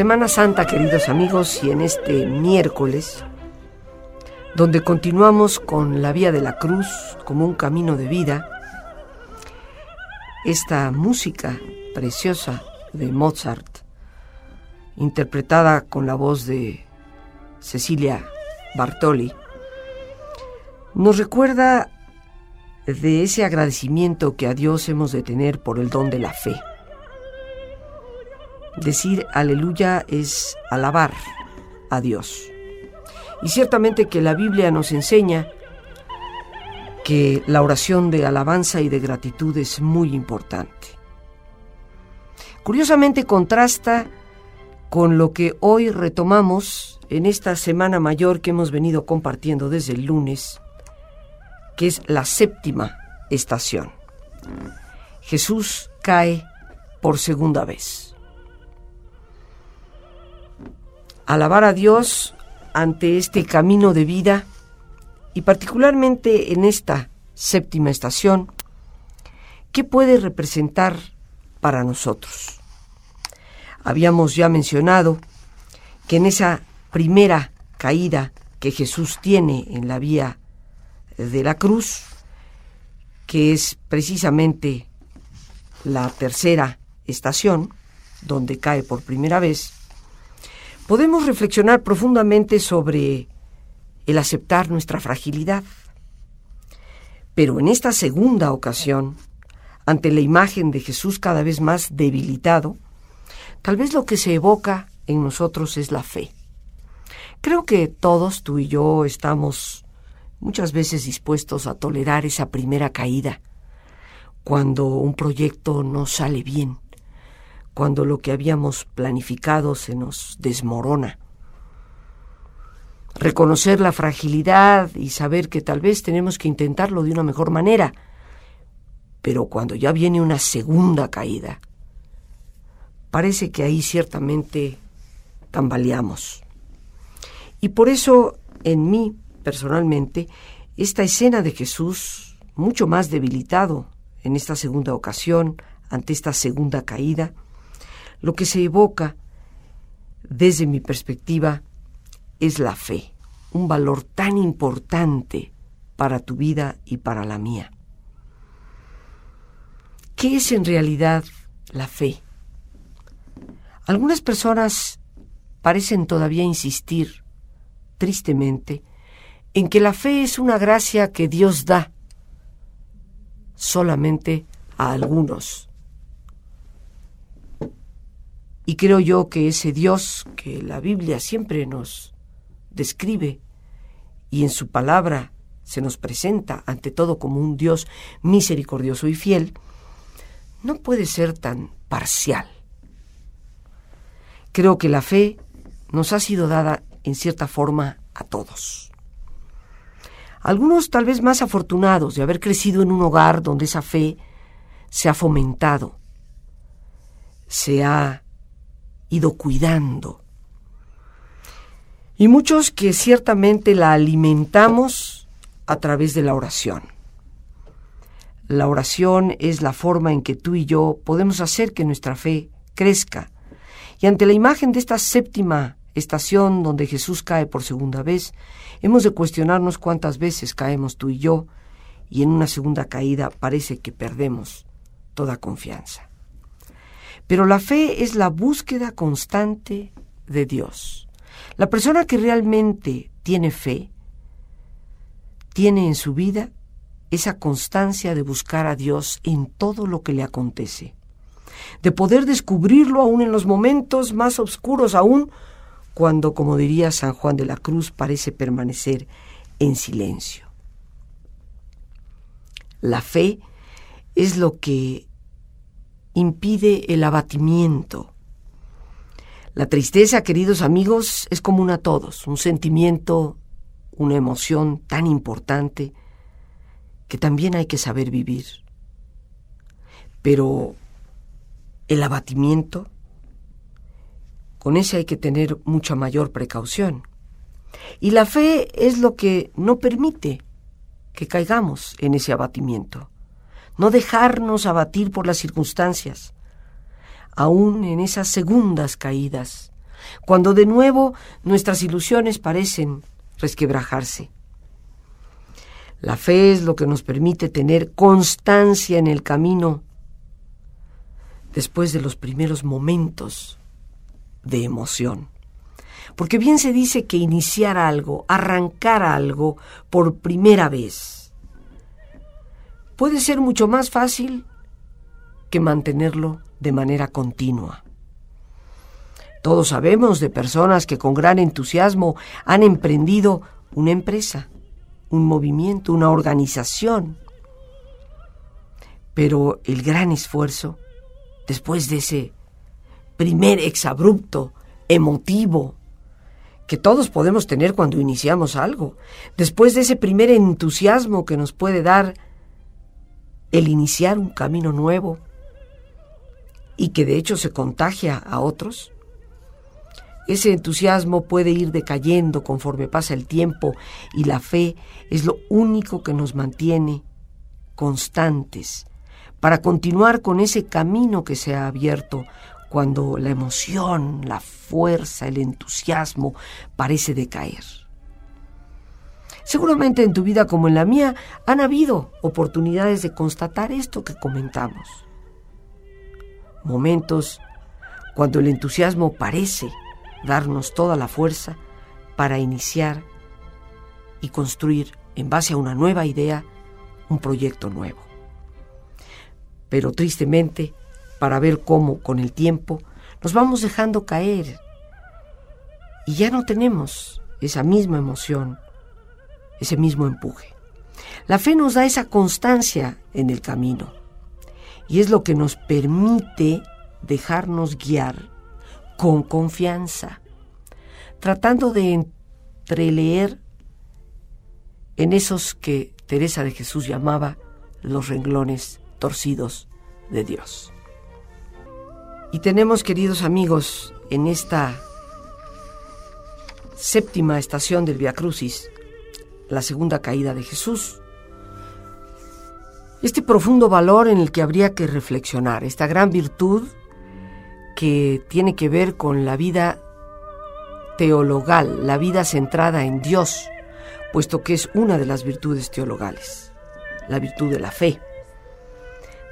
Semana Santa, queridos amigos, y en este miércoles, donde continuamos con la vía de la cruz como un camino de vida, esta música preciosa de Mozart, interpretada con la voz de Cecilia Bartoli, nos recuerda de ese agradecimiento que a Dios hemos de tener por el don de la fe. Decir aleluya es alabar a Dios. Y ciertamente que la Biblia nos enseña que la oración de alabanza y de gratitud es muy importante. Curiosamente contrasta con lo que hoy retomamos en esta semana mayor que hemos venido compartiendo desde el lunes, que es la séptima estación. Jesús cae por segunda vez. Alabar a Dios ante este camino de vida y particularmente en esta séptima estación, ¿qué puede representar para nosotros? Habíamos ya mencionado que en esa primera caída que Jesús tiene en la vía de la cruz, que es precisamente la tercera estación, donde cae por primera vez, podemos reflexionar profundamente sobre el aceptar nuestra fragilidad. Pero en esta segunda ocasión, ante la imagen de Jesús cada vez más debilitado, tal vez lo que se evoca en nosotros es la fe. Creo que todos, tú y yo, estamos muchas veces dispuestos a tolerar esa primera caída, cuando un proyecto no sale bien, cuando lo que habíamos planificado se nos desmorona. Reconocer la fragilidad y saber que tal vez tenemos que intentarlo de una mejor manera, pero cuando ya viene una segunda caída, parece que ahí ciertamente tambaleamos. Y por eso, en mí, personalmente, esta escena de Jesús, mucho más debilitado en esta segunda ocasión, ante esta segunda caída, lo que se evoca, desde mi perspectiva, es la fe, un valor tan importante para tu vida y para la mía. ¿Qué es en realidad la fe? Algunas personas parecen todavía insistir, tristemente, en que la fe es una gracia que Dios da solamente a algunos y creo yo que ese Dios que la Biblia siempre nos describe y en su palabra se nos presenta ante todo como un Dios misericordioso y fiel, no puede ser tan parcial. Creo que la fe nos ha sido dada en cierta forma a todos. Algunos tal vez más afortunados de haber crecido en un hogar donde esa fe se ha fomentado, se ha ido cuidando. Y muchos que ciertamente la alimentamos a través de la oración. La oración es la forma en que tú y yo podemos hacer que nuestra fe crezca. Y ante la imagen de esta séptima estación donde Jesús cae por segunda vez, hemos de cuestionarnos cuántas veces caemos tú y yo, y en una segunda caída parece que perdemos toda confianza. Pero la fe es la búsqueda constante de Dios. La persona que realmente tiene fe, tiene en su vida esa constancia de buscar a Dios en todo lo que le acontece. de poder descubrirlo aún en los momentos más oscuros, aún cuando, como diría San Juan de la Cruz, parece permanecer en silencio. La fe es lo que impide el abatimiento. La tristeza, queridos amigos, es común a todos, un sentimiento, una emoción tan importante que también hay que saber vivir. Pero el abatimiento, con ese hay que tener mucha mayor precaución. Y la fe es lo que no permite que caigamos en ese abatimiento. No dejarnos abatir por las circunstancias, aún en esas segundas caídas, cuando de nuevo nuestras ilusiones parecen resquebrajarse. La fe es lo que nos permite tener constancia en el camino después de los primeros momentos de emoción. Porque bien se dice que iniciar algo, arrancar algo por primera vez, puede ser mucho más fácil que mantenerlo de manera continua. Todos sabemos de personas que con gran entusiasmo han emprendido una empresa, un movimiento, una organización. Pero el gran esfuerzo, después de ese primer exabrupto, emotivo, que todos podemos tener cuando iniciamos algo, después de ese primer entusiasmo que nos puede dar el iniciar un camino nuevo y que de hecho se contagia a otros, ese entusiasmo puede ir decayendo conforme pasa el tiempo y la fe es lo único que nos mantiene constantes para continuar con ese camino que se ha abierto cuando la emoción, la fuerza, el entusiasmo parece decaer. Seguramente en tu vida como en la mía han habido oportunidades de constatar esto que comentamos. Momentos cuando el entusiasmo parece darnos toda la fuerza para iniciar y construir en base a una nueva idea un proyecto nuevo. Pero tristemente, para ver cómo con el tiempo nos vamos dejando caer y ya no tenemos esa misma emoción, ese mismo empuje. La fe nos da esa constancia en el camino y es lo que nos permite dejarnos guiar con confianza, tratando de entreleer en esos que Teresa de Jesús llamaba los renglones torcidos de Dios. Y tenemos, queridos amigos, en esta séptima estación del Via Crucis, la segunda caída de Jesús, este profundo valor en el que habría que reflexionar, esta gran virtud que tiene que ver con la vida teologal, la vida centrada en Dios, puesto que es una de las virtudes teologales, la virtud de la fe.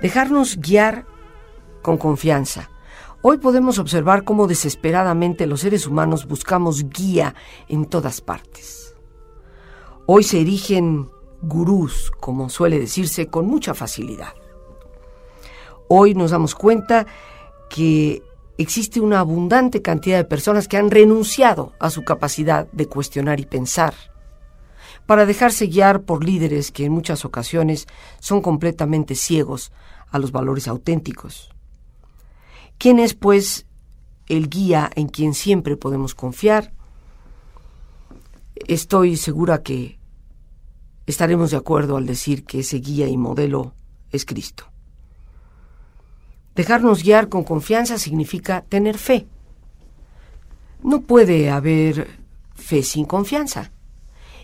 Dejarnos guiar con confianza, Hoy podemos observar cómo desesperadamente los seres humanos buscamos guía en todas partes. Hoy se erigen gurús, como suele decirse, con mucha facilidad. Hoy nos damos cuenta que existe una abundante cantidad de personas que han renunciado a su capacidad de cuestionar y pensar para dejarse guiar por líderes que en muchas ocasiones son completamente ciegos a los valores auténticos. ¿Quién es, pues, el guía en quien siempre podemos confiar? Estoy segura que estaremos de acuerdo al decir que ese guía y modelo es Cristo. Dejarnos guiar con confianza significa tener fe. No puede haber fe sin confianza.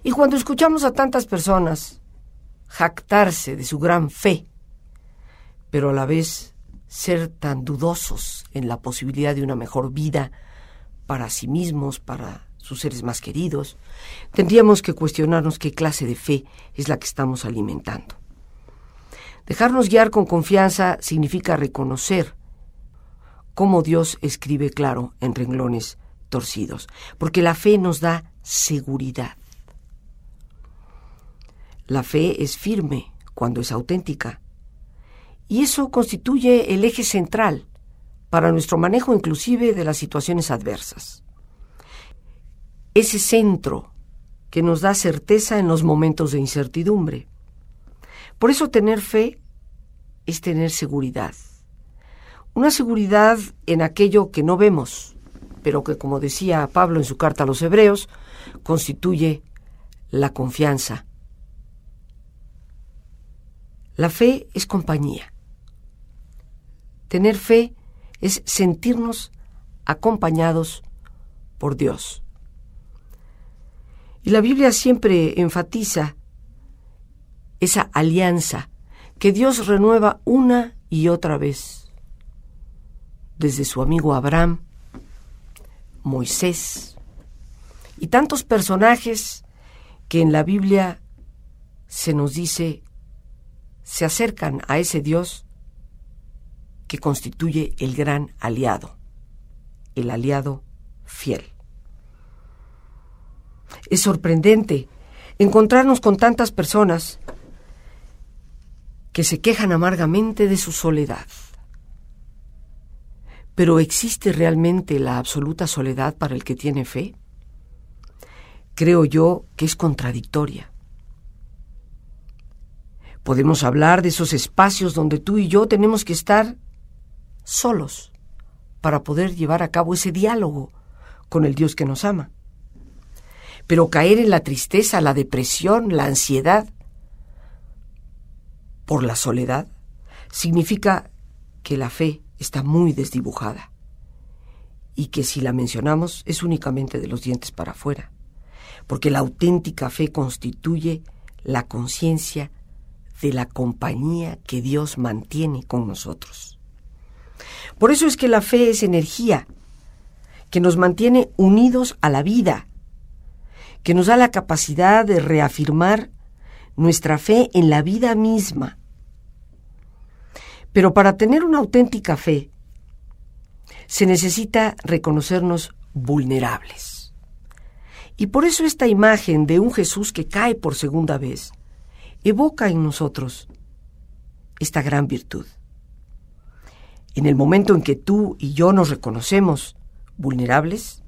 Y cuando escuchamos a tantas personas jactarse de su gran fe, pero a la vez ser tan dudosos en la posibilidad de una mejor vida para sí mismos, para sus seres más queridos, tendríamos que cuestionarnos qué clase de fe es la que estamos alimentando. Dejarnos guiar con confianza significa reconocer cómo Dios escribe claro en renglones torcidos, porque la fe nos da seguridad. La fe es firme cuando es auténtica, y eso constituye el eje central para nuestro manejo inclusive de las situaciones adversas. Ese centro que nos da certeza en los momentos de incertidumbre. Por eso tener fe es tener seguridad. Una seguridad en aquello que no vemos, pero que, como decía Pablo en su carta a los Hebreos, constituye la confianza. La fe es compañía. Tener fe es sentirnos acompañados por Dios. Y la Biblia siempre enfatiza esa alianza que Dios renueva una y otra vez. Desde su amigo Abraham, Moisés y tantos personajes que en la Biblia se nos dice se acercan a ese Dios que constituye el gran aliado, el aliado fiel. Es sorprendente encontrarnos con tantas personas que se quejan amargamente de su soledad. Pero ¿existe realmente la absoluta soledad para el que tiene fe? Creo yo que es contradictoria. Podemos hablar de esos espacios donde tú y yo tenemos que estar solos para poder llevar a cabo ese diálogo con el Dios que nos ama. Pero caer en la tristeza, la depresión, la ansiedad por la soledad significa que la fe está muy desdibujada y que si la mencionamos es únicamente de los dientes para afuera, porque la auténtica fe constituye la conciencia de la compañía que Dios mantiene con nosotros. Por eso es que la fe es energía que nos mantiene unidos a la vida, que nos da la capacidad de reafirmar nuestra fe en la vida misma. Pero para tener una auténtica fe, se necesita reconocernos vulnerables. Y por eso esta imagen de un Jesús que cae por segunda vez evoca en nosotros esta gran virtud. En el momento en que tú y yo nos reconocemos vulnerables,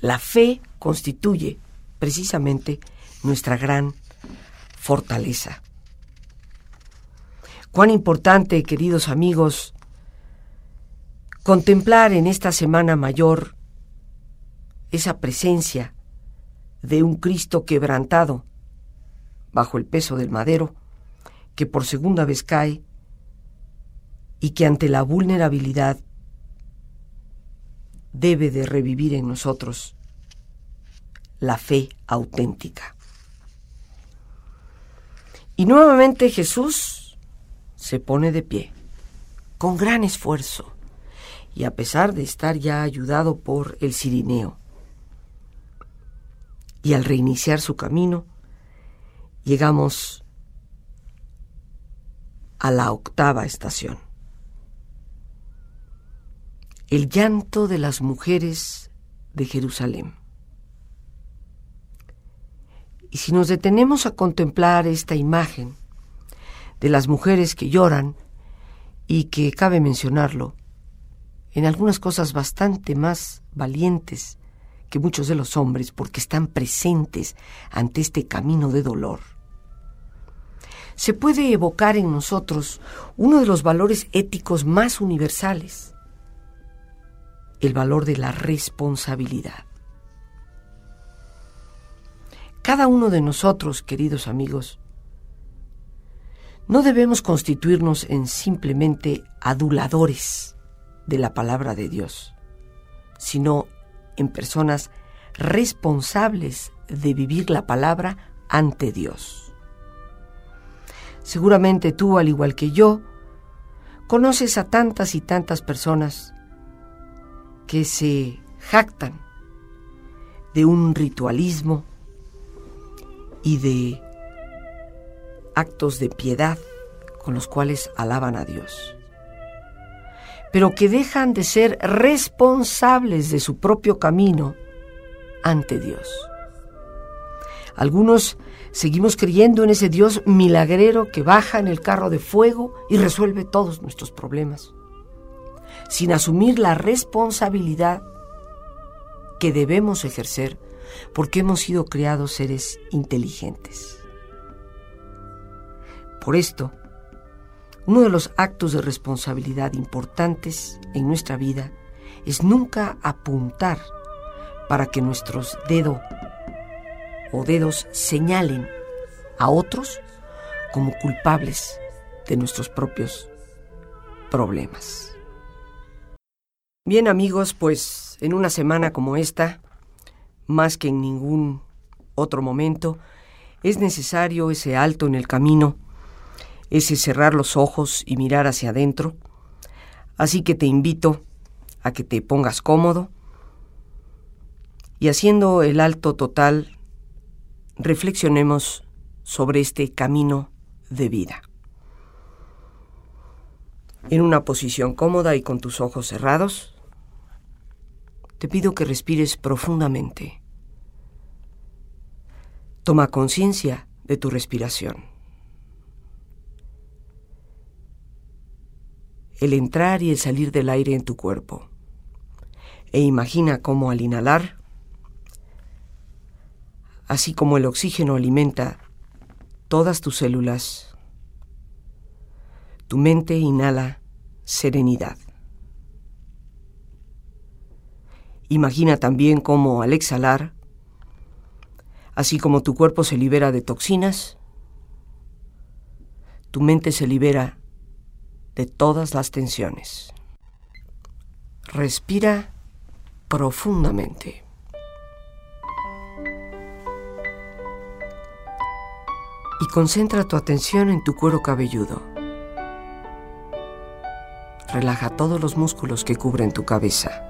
la fe constituye precisamente nuestra gran fortaleza. Cuán importante, queridos amigos, contemplar en esta Semana Mayor esa presencia de un Cristo quebrantado bajo el peso del madero, que por segunda vez cae y que ante la vulnerabilidad debe de revivir en nosotros la fe auténtica. Y nuevamente Jesús se pone de pie, con gran esfuerzo, y a pesar de estar ya ayudado por el Cirineo. Y al reiniciar su camino, llegamos a la octava estación. El llanto de las mujeres de Jerusalén. Y si nos detenemos a contemplar esta imagen de las mujeres que lloran y que, cabe mencionarlo, en algunas cosas bastante más valientes que muchos de los hombres porque están presentes ante este camino de dolor. Se puede evocar en nosotros uno de los valores éticos más universales, el valor de la responsabilidad. Cada uno de nosotros, queridos amigos, no debemos constituirnos en simplemente aduladores de la palabra de Dios, sino en personas responsables de vivir la palabra ante Dios. Seguramente tú, al igual que yo, conoces a tantas y tantas personas que se jactan de un ritualismo, y de actos de piedad con los cuales alaban a Dios, pero que dejan de ser responsables de su propio camino ante Dios. Algunos seguimos creyendo en ese Dios milagrero que baja en el carro de fuego y resuelve todos nuestros problemas. sin asumir la responsabilidad que debemos ejercer porque hemos sido creados seres inteligentes. Por esto, uno de los actos de responsabilidad importantes en nuestra vida es nunca apuntar para que nuestros dedos o dedos señalen a otros como culpables de nuestros propios problemas. Bien amigos, pues en una semana como esta, más que en ningún otro momento, es necesario ese alto en el camino, ese cerrar los ojos y mirar hacia adentro. Así que te invito a que te pongas cómodo y haciendo el alto total, reflexionemos sobre este camino de vida. En una posición cómoda y con tus ojos cerrados, te pido que respires profundamente. Toma conciencia de tu respiración. El entrar y el salir del aire en tu cuerpo. E imagina cómo al inhalar, así como el oxígeno alimenta todas tus células, tu mente inhala serenidad. Imagina también cómo al exhalar, así como tu cuerpo se libera de toxinas, tu mente se libera de todas las tensiones. Respira profundamente. Y concentra tu atención en tu cuero cabelludo. Relaja todos los músculos que cubren tu cabeza.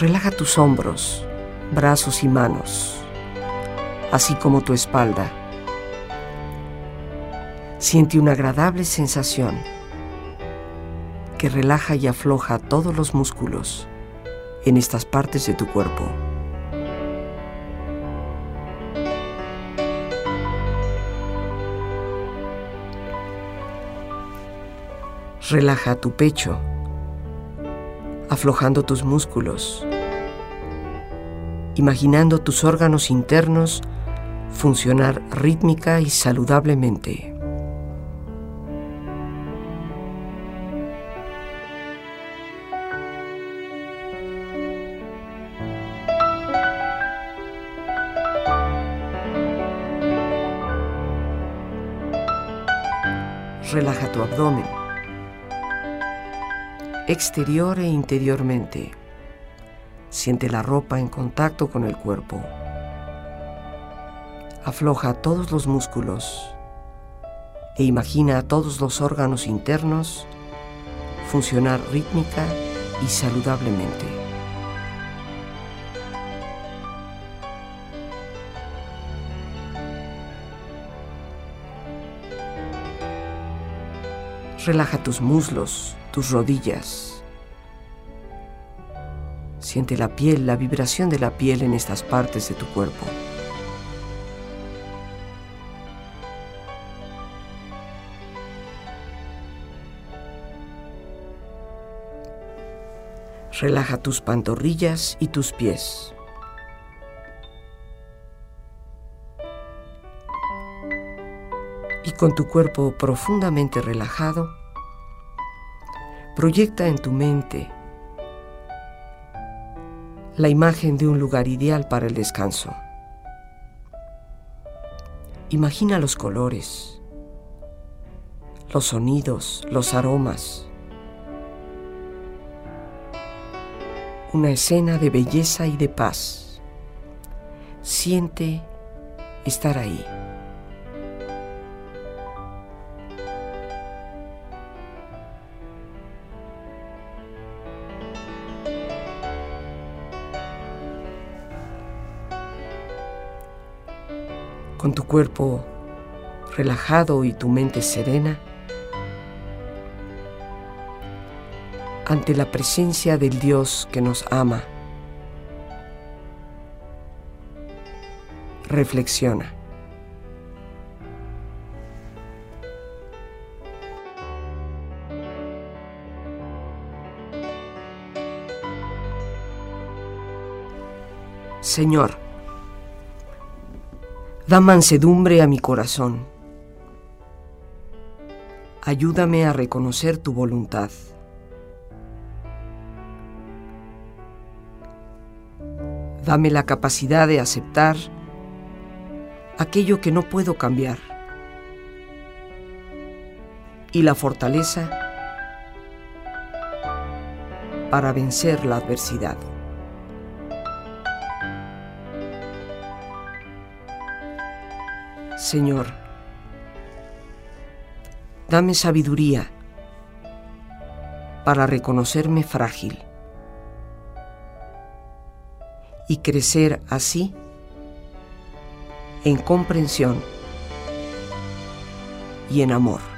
Relaja tus hombros, brazos y manos, así como tu espalda. Siente una agradable sensación que relaja y afloja todos los músculos en estas partes de tu cuerpo. Relaja tu pecho, aflojando tus músculos, imaginando tus órganos internos funcionar rítmica y saludablemente. Relaja tu abdomen, exterior e interiormente. Siente la ropa en contacto con el cuerpo. Afloja todos los músculos e imagina a todos los órganos internos funcionar rítmica y saludablemente. Relaja tus muslos, tus rodillas. Siente la piel, la vibración de la piel en estas partes de tu cuerpo. Relaja tus pantorrillas y tus pies. Y con tu cuerpo profundamente relajado, proyecta en tu mente la imagen de un lugar ideal para el descanso. Imagina los colores, los sonidos, los aromas, una escena de belleza y de paz. Siente estar ahí. Con tu cuerpo relajado y tu mente serena, ante la presencia del Dios que nos ama. Reflexiona. Señor, da mansedumbre a mi corazón. Ayúdame a reconocer tu voluntad. Dame la capacidad de aceptar aquello que no puedo cambiar y la fortaleza para vencer la adversidad. Señor, dame sabiduría para reconocerme frágil y crecer así en comprensión y en amor.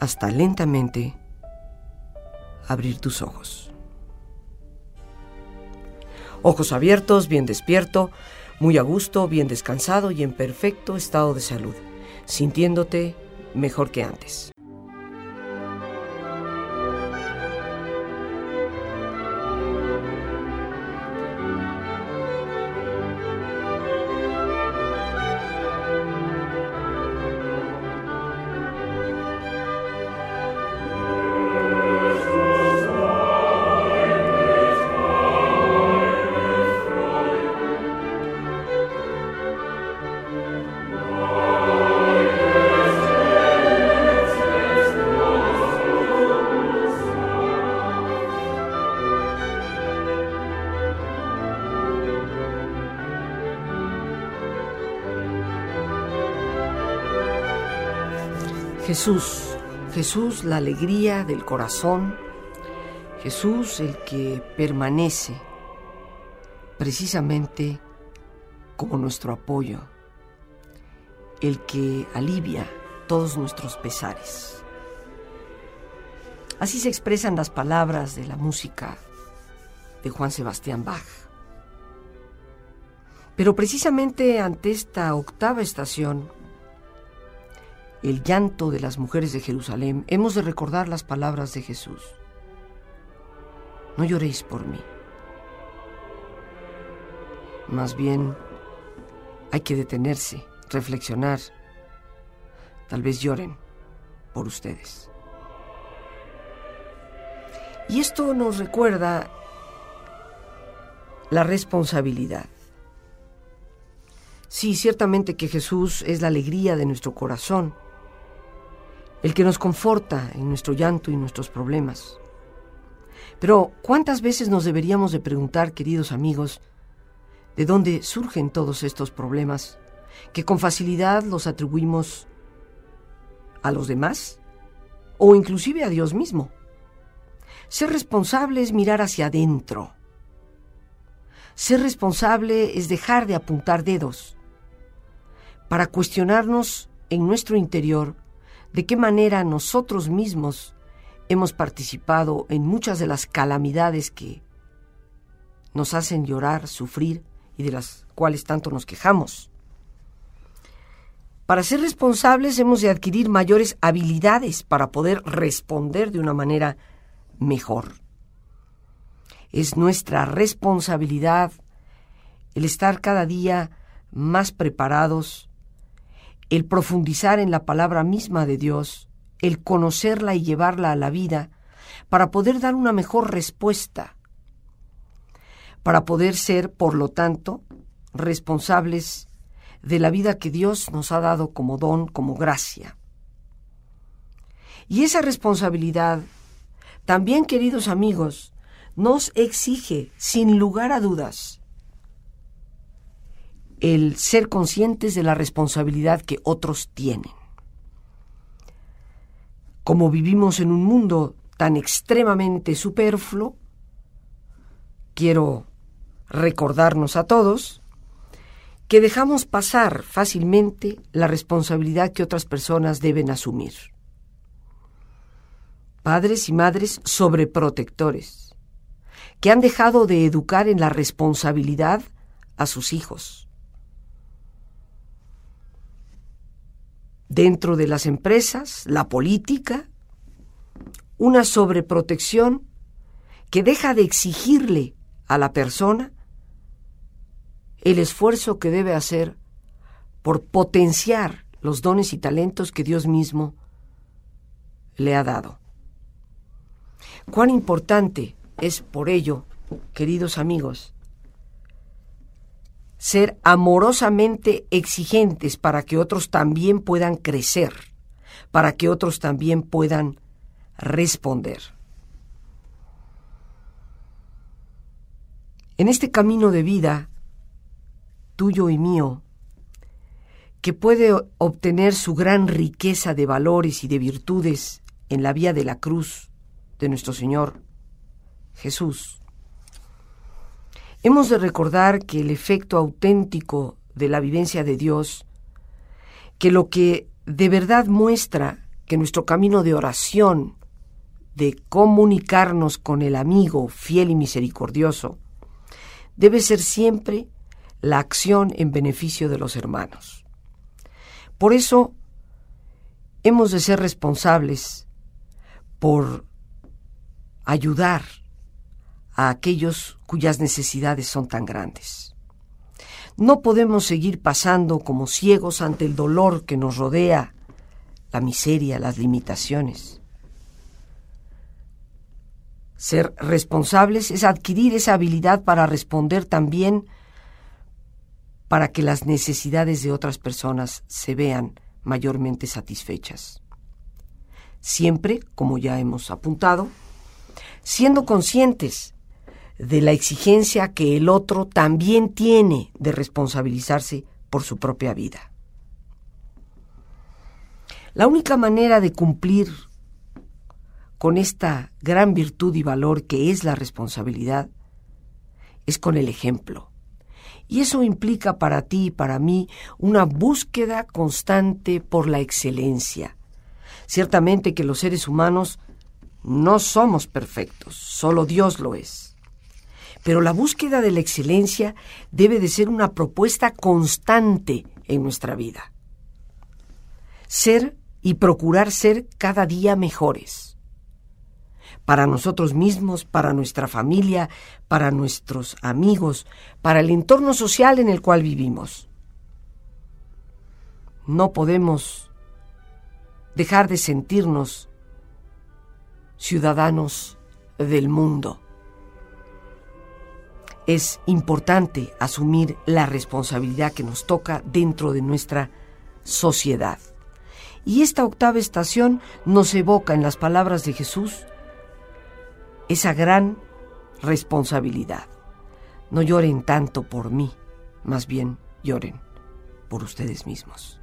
hasta lentamente abrir tus ojos. Ojos abiertos, bien despierto, muy a gusto, bien descansado y en perfecto estado de salud, sintiéndote mejor que antes. Jesús, Jesús la alegría del corazón, Jesús el que permanece precisamente como nuestro apoyo, el que alivia todos nuestros pesares. Así se expresan las palabras de la música de Juan Sebastián Bach. Pero precisamente ante esta octava estación, el llanto de las mujeres de Jerusalén, hemos de recordar las palabras de Jesús. No lloréis por mí. Más bien, hay que detenerse, reflexionar. Tal vez lloren por ustedes. Y esto nos recuerda la responsabilidad. Sí, ciertamente que Jesús es la alegría de nuestro corazón el que nos conforta en nuestro llanto y nuestros problemas. Pero ¿cuántas veces nos deberíamos de preguntar, queridos amigos, de dónde surgen todos estos problemas que con facilidad los atribuimos a los demás o inclusive a Dios mismo? Ser responsable es mirar hacia adentro. Ser responsable es dejar de apuntar dedos para cuestionarnos en nuestro interior de qué manera nosotros mismos hemos participado en muchas de las calamidades que nos hacen llorar, sufrir y de las cuales tanto nos quejamos. Para ser responsables hemos de adquirir mayores habilidades para poder responder de una manera mejor. Es nuestra responsabilidad el estar cada día más preparados, el profundizar en la palabra misma de Dios, el conocerla y llevarla a la vida, para poder dar una mejor respuesta, para poder ser, por lo tanto, responsables de la vida que Dios nos ha dado como don, como gracia. Y esa responsabilidad, también queridos amigos, nos exige, sin lugar a dudas, el ser conscientes de la responsabilidad que otros tienen. Como vivimos en un mundo tan extremadamente superfluo, quiero recordarnos a todos que dejamos pasar fácilmente la responsabilidad que otras personas deben asumir. Padres y madres sobreprotectores, que han dejado de educar en la responsabilidad a sus hijos. Dentro de las empresas, la política, una sobreprotección que deja de exigirle a la persona el esfuerzo que debe hacer por potenciar los dones y talentos que Dios mismo le ha dado. Cuán importante es por ello, queridos amigos, ser amorosamente exigentes para que otros también puedan crecer, para que otros también puedan responder. En este camino de vida, tuyo y mío, que puede obtener su gran riqueza de valores y de virtudes en la vía de la cruz de nuestro Señor Jesús. Hemos de recordar que el efecto auténtico de la vivencia de Dios, que lo que de verdad muestra que nuestro camino de oración, de comunicarnos con el amigo fiel y misericordioso, debe ser siempre la acción en beneficio de los hermanos. Por eso hemos de ser responsables por ayudar a aquellos cuyas necesidades son tan grandes. No podemos seguir pasando como ciegos ante el dolor que nos rodea, la miseria, las limitaciones. Ser responsables es adquirir esa habilidad para responder también para que las necesidades de otras personas se vean mayormente satisfechas. Siempre, como ya hemos apuntado, siendo conscientes de la exigencia que el otro también tiene de responsabilizarse por su propia vida. La única manera de cumplir con esta gran virtud y valor que es la responsabilidad es con el ejemplo. Y eso implica para ti y para mí una búsqueda constante por la excelencia. Ciertamente que los seres humanos no somos perfectos, solo Dios lo es. Pero la búsqueda de la excelencia debe de ser una propuesta constante en nuestra vida. Ser y procurar ser cada día mejores para nosotros mismos, para nuestra familia, para nuestros amigos, para el entorno social en el cual vivimos. No podemos dejar de sentirnos ciudadanos del mundo. Es importante asumir la responsabilidad que nos toca dentro de nuestra sociedad. Y esta octava estación nos evoca en las palabras de Jesús esa gran responsabilidad. No lloren tanto por mí, más bien lloren por ustedes mismos.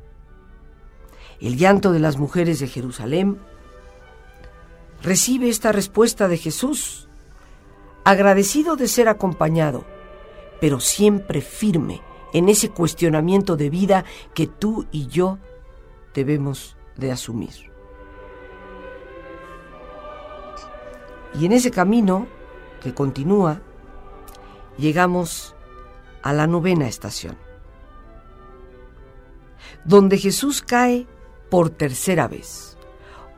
El llanto de las mujeres de Jerusalén recibe esta respuesta de Jesús, agradecido de ser acompañado, pero siempre firme en ese cuestionamiento de vida que tú y yo debemos de asumir. Y en ese camino que continúa, llegamos a la novena estación, donde Jesús cae por tercera vez,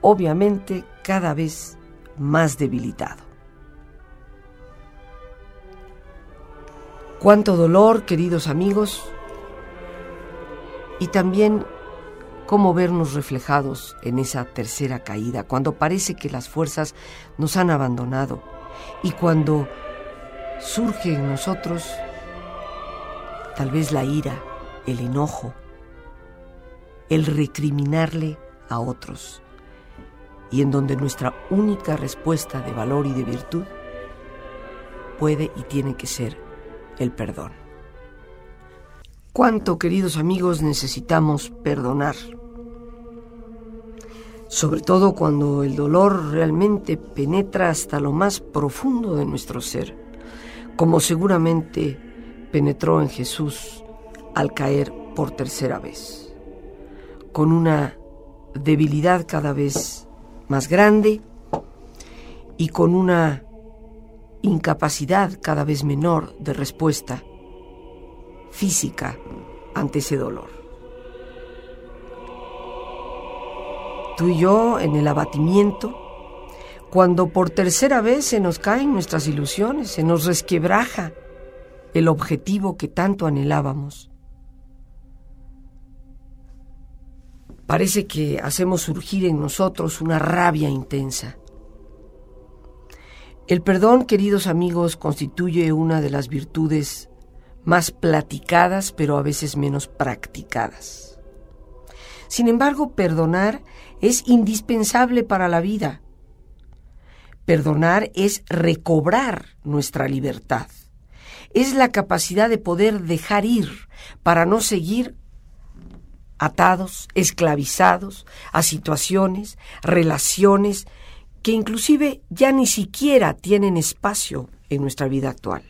obviamente cada vez más debilitado. Cuánto dolor, queridos amigos, y también cómo vernos reflejados en esa tercera caída, cuando parece que las fuerzas nos han abandonado y cuando surge en nosotros tal vez la ira, el enojo, el recriminarle a otros, y en donde nuestra única respuesta de valor y de virtud puede y tiene que ser el perdón. ¿Cuánto, queridos amigos, necesitamos perdonar? Sobre todo cuando el dolor realmente penetra hasta lo más profundo de nuestro ser, como seguramente penetró en Jesús al caer por tercera vez, con una debilidad cada vez más grande y con una incapacidad cada vez menor de respuesta física ante ese dolor. Tú y yo en el abatimiento, cuando por tercera vez se nos caen nuestras ilusiones, se nos resquebraja el objetivo que tanto anhelábamos. Parece que hacemos surgir en nosotros una rabia intensa el perdón, queridos amigos, constituye una de las virtudes más platicadas, pero a veces menos practicadas. Sin embargo, perdonar es indispensable para la vida. Perdonar es recobrar nuestra libertad. Es la capacidad de poder dejar ir para no seguir atados, esclavizados a situaciones, relaciones que inclusive ya ni siquiera tienen espacio en nuestra vida actual.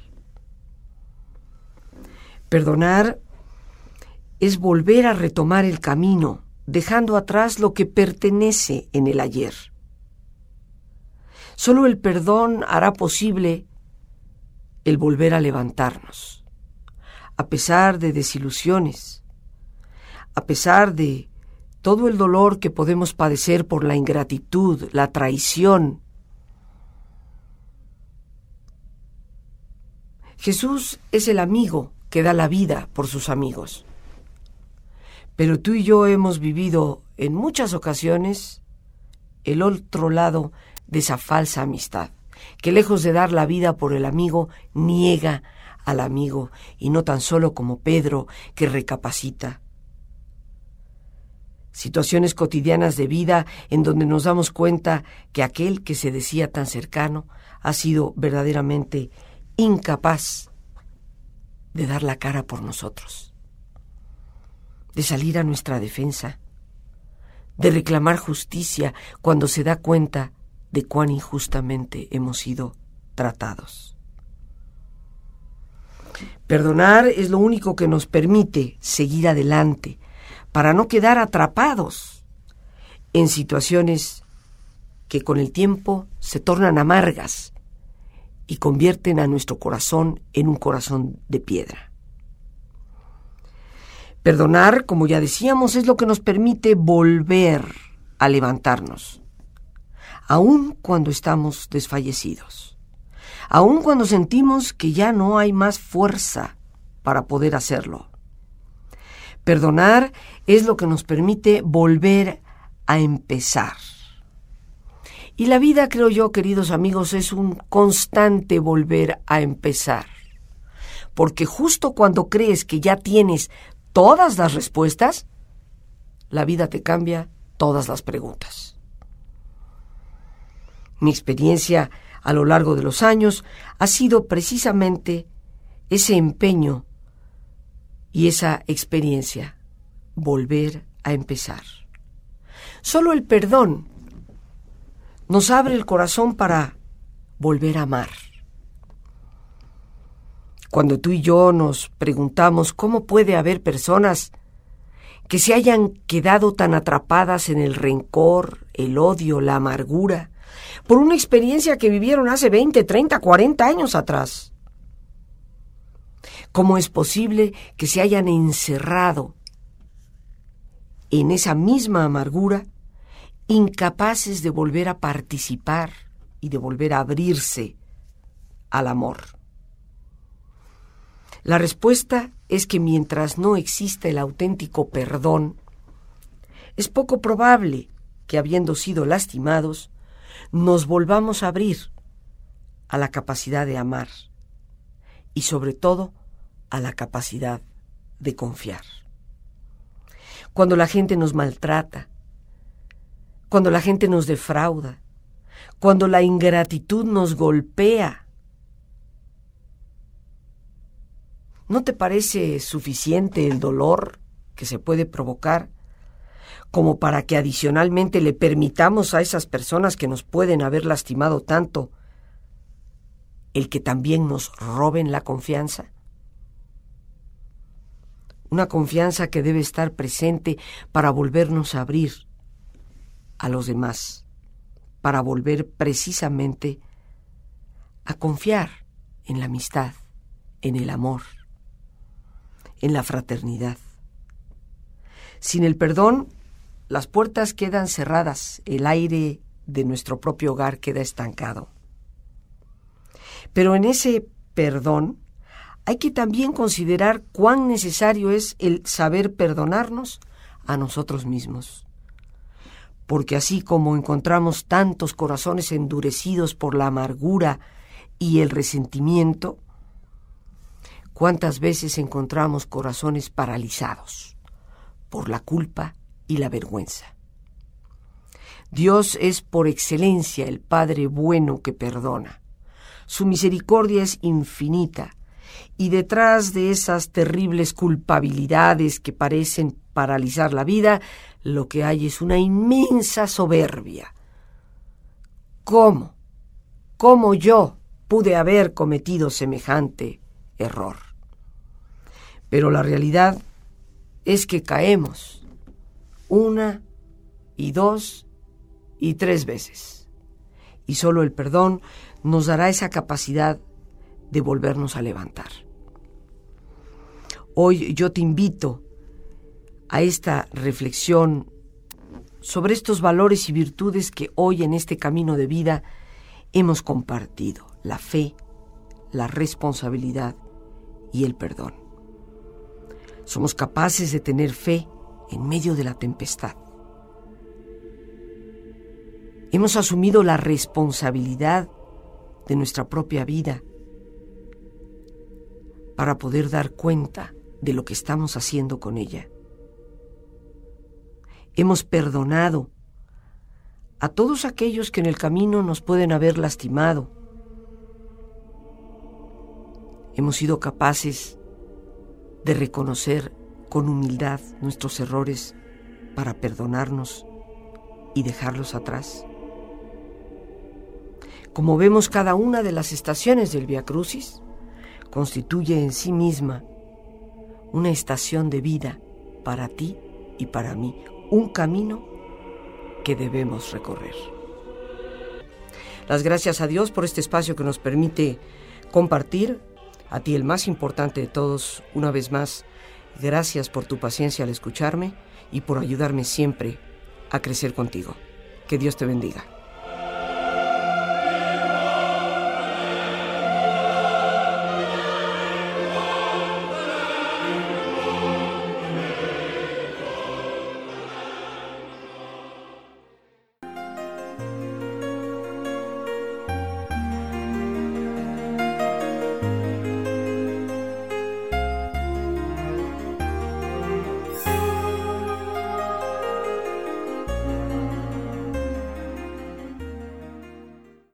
Perdonar es volver a retomar el camino, dejando atrás lo que pertenece en el ayer. Solo el perdón hará posible el volver a levantarnos, a pesar de desilusiones, a pesar de todo el dolor que podemos padecer por la ingratitud, la traición. Jesús es el amigo que da la vida por sus amigos. Pero tú y yo hemos vivido en muchas ocasiones el otro lado de esa falsa amistad, que lejos de dar la vida por el amigo, niega al amigo, y no tan solo como Pedro, que recapacita, situaciones cotidianas de vida en donde nos damos cuenta que aquel que se decía tan cercano ha sido verdaderamente incapaz de dar la cara por nosotros, de salir a nuestra defensa, de reclamar justicia cuando se da cuenta de cuán injustamente hemos sido tratados. Perdonar es lo único que nos permite seguir adelante, para no quedar atrapados en situaciones que con el tiempo se tornan amargas y convierten a nuestro corazón en un corazón de piedra. Perdonar, como ya decíamos, es lo que nos permite volver a levantarnos, aun cuando estamos desfallecidos, aun cuando sentimos que ya no hay más fuerza para poder hacerlo. Perdonar es lo que nos permite volver a empezar. Y la vida, creo yo, queridos amigos, es un constante volver a empezar. Porque justo cuando crees que ya tienes todas las respuestas, la vida te cambia todas las preguntas. Mi experiencia a lo largo de los años ha sido precisamente ese empeño y esa experiencia, volver a empezar. Solo el perdón nos abre el corazón para volver a amar. Cuando tú y yo nos preguntamos cómo puede haber personas que se hayan quedado tan atrapadas en el rencor, el odio, la amargura, por una experiencia que vivieron hace 20, 30, 40 años atrás. ¿Cómo es posible que se hayan encerrado en esa misma amargura, incapaces de volver a participar y de volver a abrirse al amor? La respuesta es que mientras no exista el auténtico perdón, es poco probable que habiendo sido lastimados, nos volvamos a abrir a la capacidad de amar y sobre todo a la capacidad de confiar. Cuando la gente nos maltrata, cuando la gente nos defrauda, cuando la ingratitud nos golpea, ¿no te parece suficiente el dolor que se puede provocar como para que adicionalmente le permitamos a esas personas que nos pueden haber lastimado tanto el que también nos roben la confianza? Una confianza que debe estar presente para volvernos a abrir a los demás, para volver precisamente a confiar en la amistad, en el amor, en la fraternidad. Sin el perdón, las puertas quedan cerradas, el aire de nuestro propio hogar queda estancado. Pero en ese perdón hay que también considerar cuán necesario es el saber perdonarnos a nosotros mismos. Porque así como encontramos tantos corazones endurecidos por la amargura y el resentimiento, cuántas veces encontramos corazones paralizados por la culpa y la vergüenza. Dios es por excelencia el Padre bueno que perdona. Su misericordia es infinita y detrás de esas terribles culpabilidades que parecen paralizar la vida, lo que hay es una inmensa soberbia. ¿Cómo? ¿Cómo yo pude haber cometido semejante error? Pero la realidad es que caemos una y dos y tres veces. Y solo el perdón nos dará esa capacidad de volvernos a levantar. Hoy yo te invito a esta reflexión sobre estos valores y virtudes que hoy en este camino de vida hemos compartido, la fe, la responsabilidad y el perdón. Somos capaces de tener fe en medio de la tempestad. Hemos asumido la responsabilidad de nuestra propia vida para poder dar cuenta de lo que estamos haciendo con ella. Hemos perdonado a todos aquellos que en el camino nos pueden haber lastimado. Hemos sido capaces de reconocer con humildad nuestros errores para perdonarnos y dejarlos atrás. Como vemos, cada una de las estaciones del Via Crucis constituye en sí misma una estación de vida para ti y para mí, un camino que debemos recorrer. Las gracias a Dios por este espacio que nos permite compartir, a ti el más importante de todos, una vez más, Gracias por tu paciencia al escucharme y por ayudarme siempre a crecer contigo. Que Dios te bendiga.